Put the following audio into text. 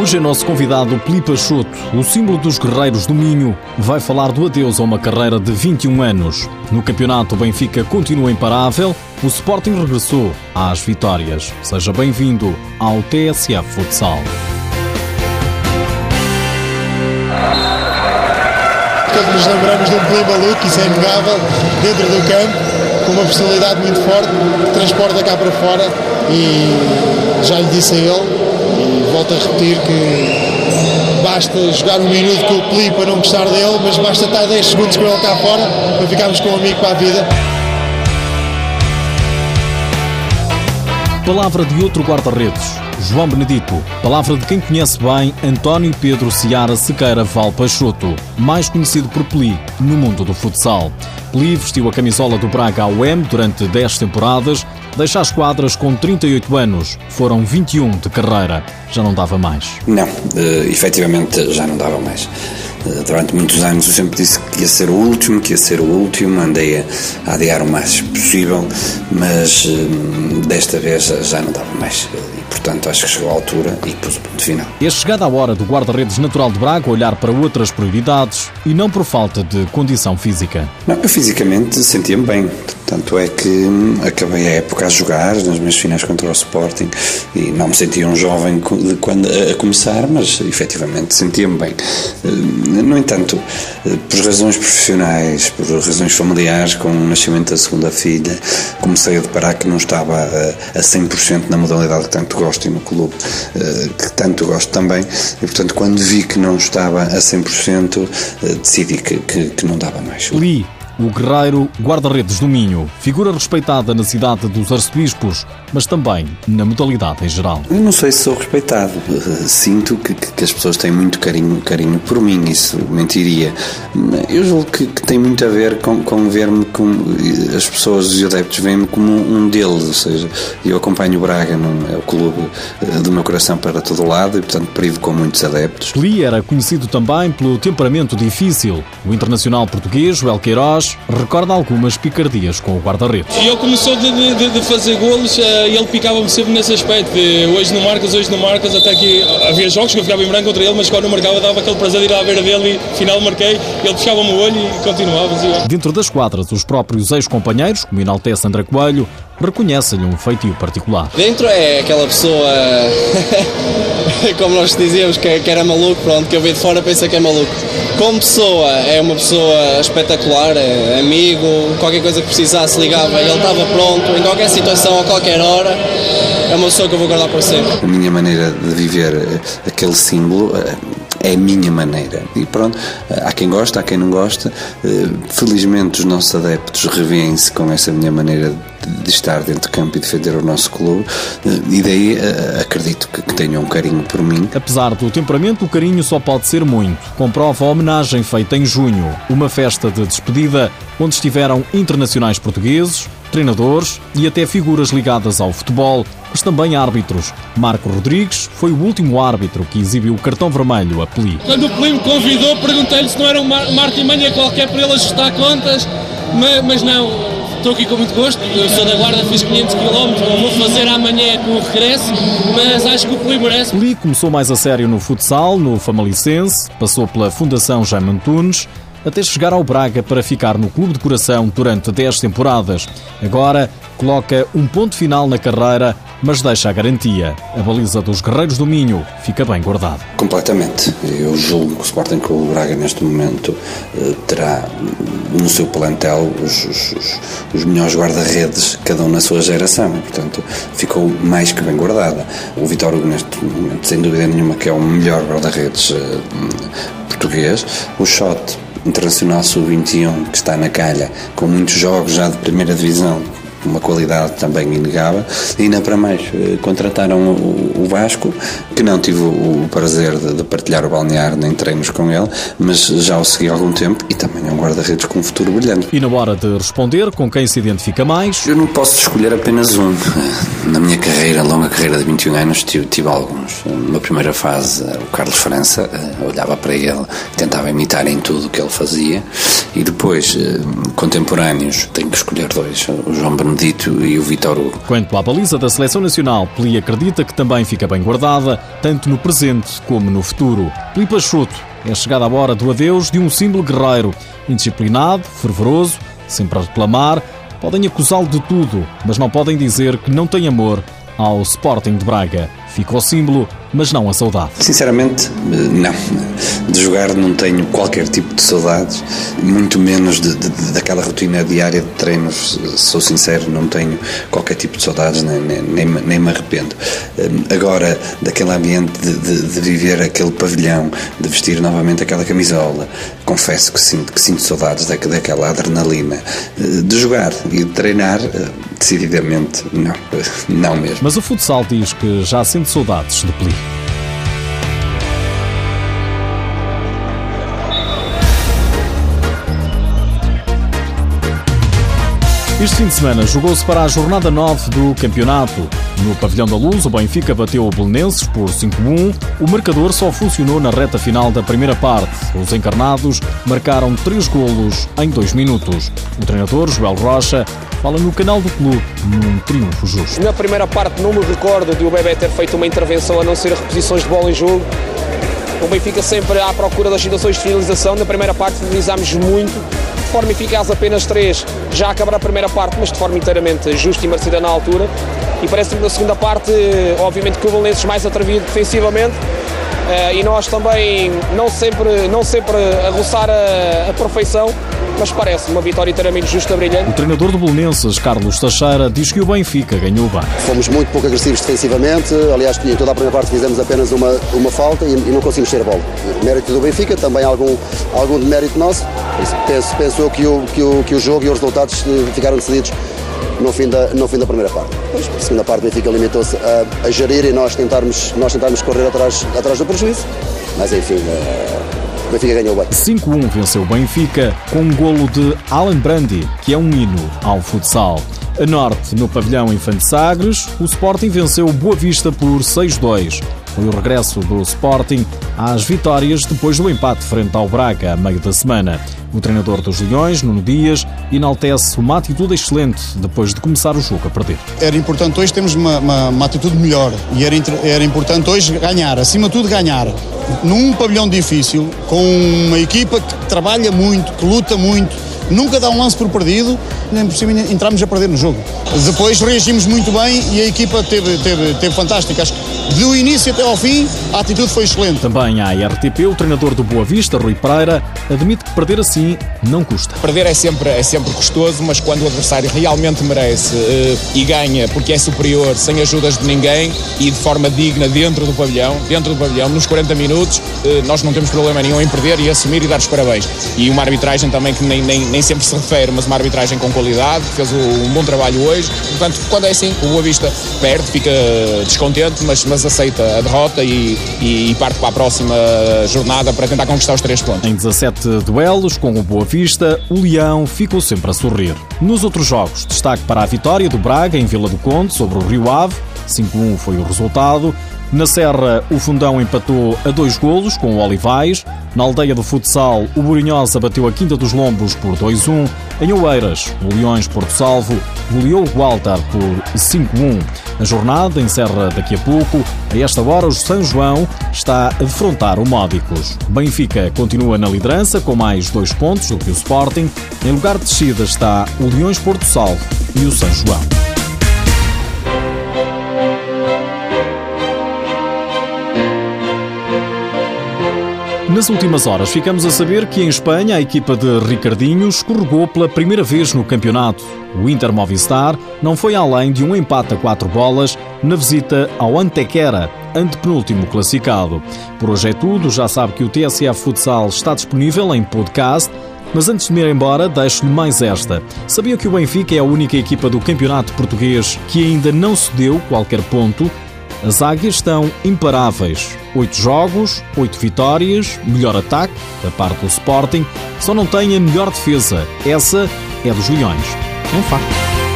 Hoje é nosso convidado Peli Pachoto, o símbolo dos guerreiros do Minho, vai falar do adeus a uma carreira de 21 anos. No campeonato, o Benfica continua imparável, o Sporting regressou às vitórias. Seja bem-vindo ao TSF Futsal. Todos nos lembramos de um Peli maluco, isso é inegável, dentro do campo, com uma personalidade muito forte, que transporta cá para fora e já lhe disse a ele volto a repetir que basta jogar um minuto com o Peli para não gostar dele, mas basta estar 10 segundos com ele cá fora para ficarmos com um amigo para a vida. Palavra de outro guarda-redes, João Benedito. Palavra de quem conhece bem António Pedro Ciara Sequeira Val Peixoto, mais conhecido por Peli no mundo do futsal. Peli vestiu a camisola do Braga ao M durante 10 temporadas, deixa as quadras com 38 anos, foram 21 de carreira. Já não dava mais? Não, uh, efetivamente já não dava mais. Uh, durante muitos anos eu sempre disse que ia ser o último, que ia ser o último, andei a adiar o mais possível, mas uh, desta vez já não dava mais. Portanto, acho que chegou à altura e pus o ponto final. É chegada a hora do guarda-redes natural de Braga olhar para outras prioridades e não por falta de condição física. Não, eu fisicamente sentia-me bem. Tanto é que hum, acabei a época a jogar nas minhas finais contra o Sporting e não me sentia um jovem de quando a começar, mas efetivamente sentia-me bem. Hum, no entanto, eh, por razões profissionais, por razões familiares, com o nascimento da segunda filha, comecei a deparar que não estava a 100% na modalidade que tanto gosto e no clube eh, que tanto gosto também, e portanto, quando vi que não estava a 100%, eh, decidi que, que, que não dava mais. Li o guerreiro guarda-redes do Minho, figura respeitada na cidade dos arcebispos, mas também na modalidade em geral. Eu não sei se sou respeitado. Sinto que, que as pessoas têm muito carinho, carinho por mim, isso mentiria. Eu julgo que, que tem muito a ver com, com ver-me como as pessoas e adeptos veem-me como um deles, ou seja, eu acompanho o Braga, não é o clube eh, do meu coração para todo lado e, portanto, privo com muitos adeptos. Lee era conhecido também pelo temperamento difícil. O internacional português, o El Queiroz, recorda algumas picardias com o guarda-redes. E ele começou de, de, de fazer golos e ele picava-me sempre nesse aspecto. De, hoje não marcas, hoje não marcas. Até que havia jogos que eu ficava em branco contra ele, mas quando não marcava dava aquele prazer de ir à beira dele e final marquei. Ele puxava-me o olho e continuava. Assim. Dentro das quadras, os próprios ex-companheiros, como enaltece André Coelho, reconhecem-lhe um feitio particular. Dentro é aquela pessoa, como nós dizíamos, que, que era maluco, pronto, que eu vi de fora pensa que é maluco. Como pessoa, é uma pessoa espetacular, é amigo, qualquer coisa que precisasse ligava, ele estava pronto, em qualquer situação, a qualquer hora. É uma pessoa que eu vou guardar para sempre. A minha maneira de viver aquele símbolo eh, é a minha maneira. E pronto, há quem gosta, há quem não gosta. Eh, felizmente os nossos adeptos revêem-se com essa minha maneira de estar dentro de campo e defender o nosso clube eh, e daí eh, acredito que tenham um carinho por mim. Apesar do temperamento, o carinho só pode ser muito. Comprova a homenagem feita em junho, uma festa de despedida onde estiveram internacionais portugueses, treinadores e até figuras ligadas ao futebol, mas também árbitros. Marco Rodrigues foi o último árbitro que exibiu o cartão vermelho a Peli. Quando o Peli me convidou, perguntei-lhe se não era um e Manha qualquer para ele ajustar contas, mas, mas não, estou aqui com muito gosto. Eu sou da Guarda, fiz 500 km, vou fazer amanhã com o regresso, mas acho que o Peli merece. Peli começou mais a sério no futsal, no Famalicense, passou pela Fundação Jaime Antunes, até chegar ao Braga para ficar no clube de coração durante 10 temporadas. Agora coloca um ponto final na carreira, mas deixa a garantia. A baliza dos Guerreiros do Minho fica bem guardada. Completamente. Eu julgo que o Sporting Clube Braga neste momento eh, terá no seu plantel os, os, os melhores guarda-redes, cada um na sua geração. Portanto, ficou mais que bem guardada. O Vitório neste momento, sem dúvida nenhuma, que é o melhor guarda-redes eh, português. O Shot Internacional Sub-21 que está na calha, com muitos jogos já de primeira divisão, uma qualidade também inegável. E ainda para mais, eh, contrataram o, Vasco, que não tive o prazer de, de, partilhar o balneário nem treinos com ele, mas já o segui há algum tempo e também é um guarda-redes com um futuro brilhante. E na hora de responder, com quem se identifica mais? Eu não posso escolher apenas um. Na minha carreira, longa carreira de 21 anos, tive, tive alguns. Na primeira fase, o Carlos França, eh, olhava para ele, tentava imitar em tudo o que ele fazia, e depois, eh, contemporâneos, tenho que escolher dois, o João Benedito e o Vitor Hugo. Quanto à baliza da Seleção Nacional, Peli acredita que também fica bem guardada, tanto no presente como no futuro. Peli Pachuto é chegada a hora do adeus de um símbolo guerreiro, indisciplinado, fervoroso, sempre a reclamar. Podem acusá-lo de tudo, mas não podem dizer que não tem amor ao Sporting de Braga. Fica o símbolo, mas não a saudade. Sinceramente, não. De jogar não tenho qualquer tipo de saudades, muito menos de, de, de, daquela rotina diária de treinos. Sou sincero, não tenho qualquer tipo de saudades, nem, nem, nem, me arrependo. Hum, agora, daquele ambiente de, de, viver aquele pavilhão, de vestir novamente aquela camisola, confesso que sinto, que sinto saudades daquela adrenalina. De jogar e de treinar, decididamente, não. Não mesmo. Mas o futsal diz que já sente saudades de Peli. Este fim de semana jogou-se para a jornada 9 do campeonato. No Pavilhão da Luz, o Benfica bateu o Belenenses por 5-1. O marcador só funcionou na reta final da primeira parte. Os encarnados marcaram 3 golos em 2 minutos. O treinador, Joel Rocha, fala no canal do clube num triunfo justo. Na primeira parte não me recordo de o Bebé ter feito uma intervenção a não ser reposições de bola em jogo. O Benfica sempre à procura das situações de finalização. Na primeira parte finalizámos muito, de forma eficaz apenas três, já acabar a primeira parte, mas de forma inteiramente justa e merecida na altura. E parece-me na segunda parte, obviamente que o Belenenses mais atrevido defensivamente, Uh, e nós também não sempre, não sempre a roçar a, a perfeição, mas parece uma vitória inteiramente justa, brilhante. O treinador do Belenenses, Carlos Teixeira, diz que o Benfica ganhou bem. Fomos muito pouco agressivos defensivamente, aliás, em toda a primeira parte fizemos apenas uma, uma falta e, e não conseguimos ter a bola. Mérito do Benfica, também algum, algum de mérito nosso. Penso, penso eu que o, que, o, que o jogo e os resultados eh, ficaram decididos no fim da, no fim da primeira parte. A segunda parte, o Benfica limitou-se a, a, gerir e nós tentarmos, nós tentarmos correr atrás, atrás do prejuízo. Mas enfim, uh, o Benfica ganhou bem. 5-1 venceu o Benfica com um golo de Alan Brandi, que é um hino ao futsal. A norte, no pavilhão Infante Sagres, o Sporting venceu o Boa Vista por 6-2. Foi o regresso do Sporting às vitórias depois do empate frente ao Braga a meio da semana. O treinador dos Leões, Nuno Dias, enaltece uma atitude excelente depois de começar o jogo a perder. Era importante hoje termos uma, uma, uma atitude melhor e era, era importante hoje ganhar, acima de tudo ganhar. Num pavilhão difícil, com uma equipa que trabalha muito, que luta muito, nunca dá um lance por perdido, nem por cima entramos a perder no jogo. Depois reagimos muito bem e a equipa teve, teve, teve fantástica. Acho que do início até ao fim a atitude foi excelente. Também à RTP, o treinador do Boa Vista, Rui Pereira, admite que perder assim não custa. Perder é sempre, é sempre custoso, mas quando o adversário realmente merece uh, e ganha porque é superior, sem ajudas de ninguém e de forma digna dentro do pavilhão, dentro do pavilhão, nos 40 minutos, uh, nós não temos problema nenhum em perder e assumir e dar os parabéns. E uma arbitragem também que nem, nem, nem sempre se refere, mas uma arbitragem com qualidade, fez um bom trabalho hoje. Portanto, quando é assim, o Boa Vista perde, fica descontente, mas, mas aceita a derrota e, e, parte para a próxima jornada para tentar conquistar os três pontos. Em 17 duelos com o Boa Vista, o Leão ficou sempre a sorrir. Nos outros jogos, destaque para a vitória do Braga em Vila do Conde sobre o Rio Ave, 5-1 foi o resultado. Na Serra, o Fundão empatou a dois golos com o Olivais. Na aldeia do futsal, o Burinhosa bateu a Quinta dos Lombos por 2-1. Em Oeiras, o Leões Porto Salvo goleou o Gualtar por 5-1. A jornada encerra daqui a pouco. A esta hora, o São João está a defrontar o Módicos. Benfica continua na liderança com mais dois pontos do que o Sporting. Em lugar de descida está o Leões Porto Salvo e o São João. Nas últimas horas, ficamos a saber que em Espanha a equipa de Ricardinho escorregou pela primeira vez no campeonato. O Inter Movistar não foi além de um empate a quatro bolas na visita ao Antequera, antepenúltimo classificado. Por hoje é tudo, já sabe que o TSF Futsal está disponível em podcast. Mas antes de me ir embora, deixo-lhe mais esta. Sabia que o Benfica é a única equipa do campeonato português que ainda não cedeu qualquer ponto as águias estão imparáveis. Oito jogos, oito vitórias, melhor ataque da parte do Sporting, só não tem a melhor defesa. Essa é dos Leões. É um facto.